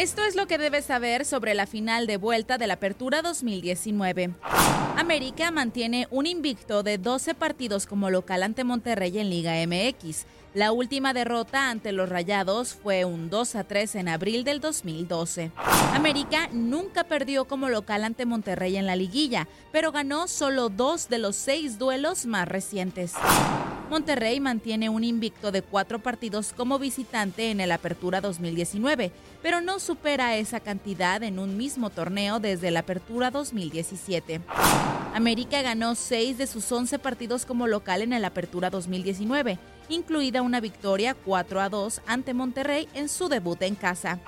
Esto es lo que debes saber sobre la final de vuelta de la Apertura 2019. América mantiene un invicto de 12 partidos como local ante Monterrey en Liga MX. La última derrota ante los Rayados fue un 2 a 3 en abril del 2012. América nunca perdió como local ante Monterrey en la liguilla, pero ganó solo dos de los seis duelos más recientes. Monterrey mantiene un invicto de cuatro partidos como visitante en el Apertura 2019, pero no supera esa cantidad en un mismo torneo desde la Apertura 2017. América ganó seis de sus 11 partidos como local en el Apertura 2019, incluida una victoria 4 a 2 ante Monterrey en su debut en casa.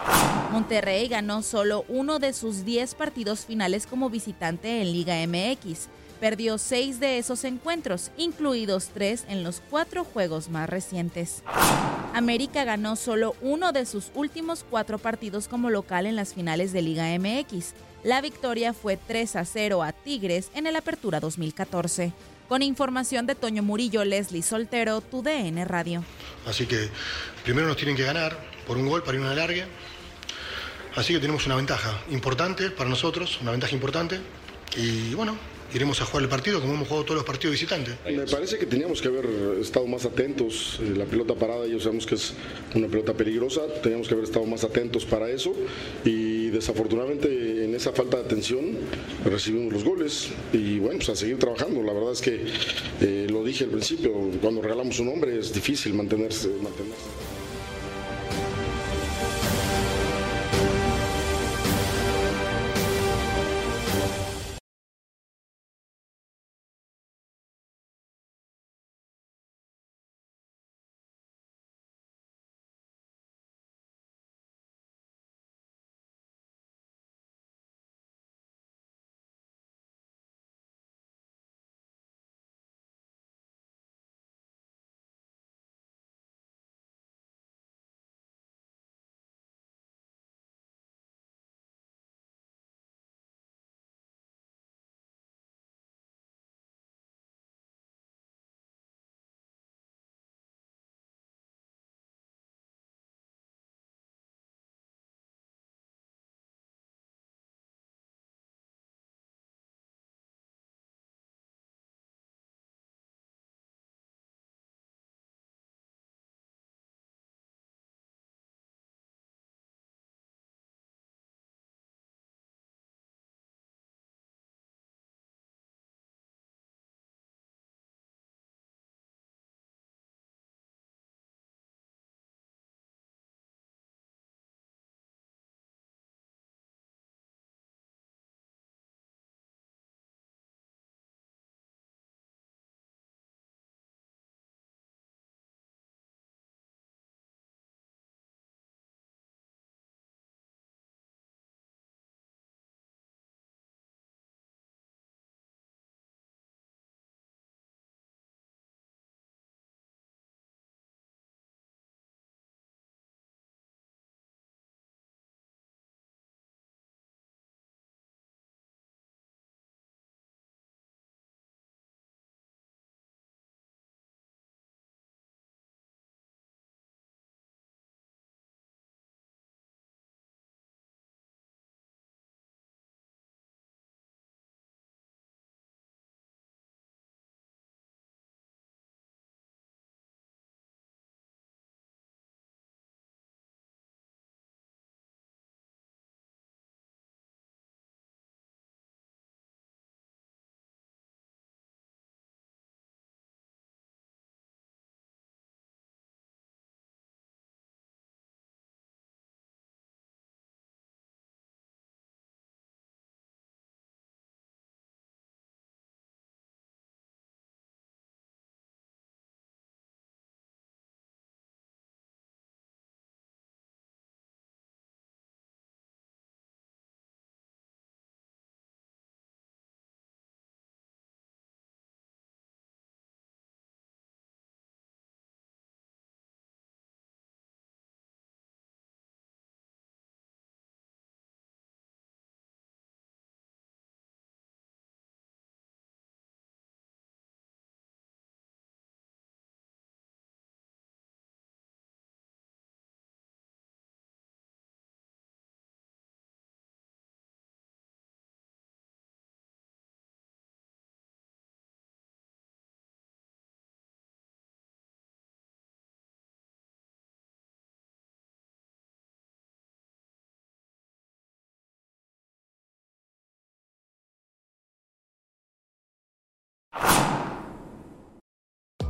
Monterrey ganó solo uno de sus 10 partidos finales como visitante en Liga MX. Perdió seis de esos encuentros, incluidos tres en los cuatro juegos más recientes. América ganó solo uno de sus últimos cuatro partidos como local en las finales de Liga MX. La victoria fue 3 a 0 a Tigres en el Apertura 2014. Con información de Toño Murillo, Leslie Soltero, tu DN Radio. Así que primero nos tienen que ganar por un gol para ir a una larga. Así que tenemos una ventaja importante para nosotros, una ventaja importante. Y bueno, iremos a jugar el partido como hemos jugado todos los partidos visitantes. Me parece que teníamos que haber estado más atentos. Eh, La pelota parada, ya sabemos que es una pelota peligrosa. Teníamos que haber estado más atentos para eso. Y desafortunadamente, en esa falta de atención, recibimos los goles. Y bueno, pues a seguir trabajando. La verdad es que eh, lo dije al principio: cuando regalamos un hombre es difícil mantenerse. mantenerse.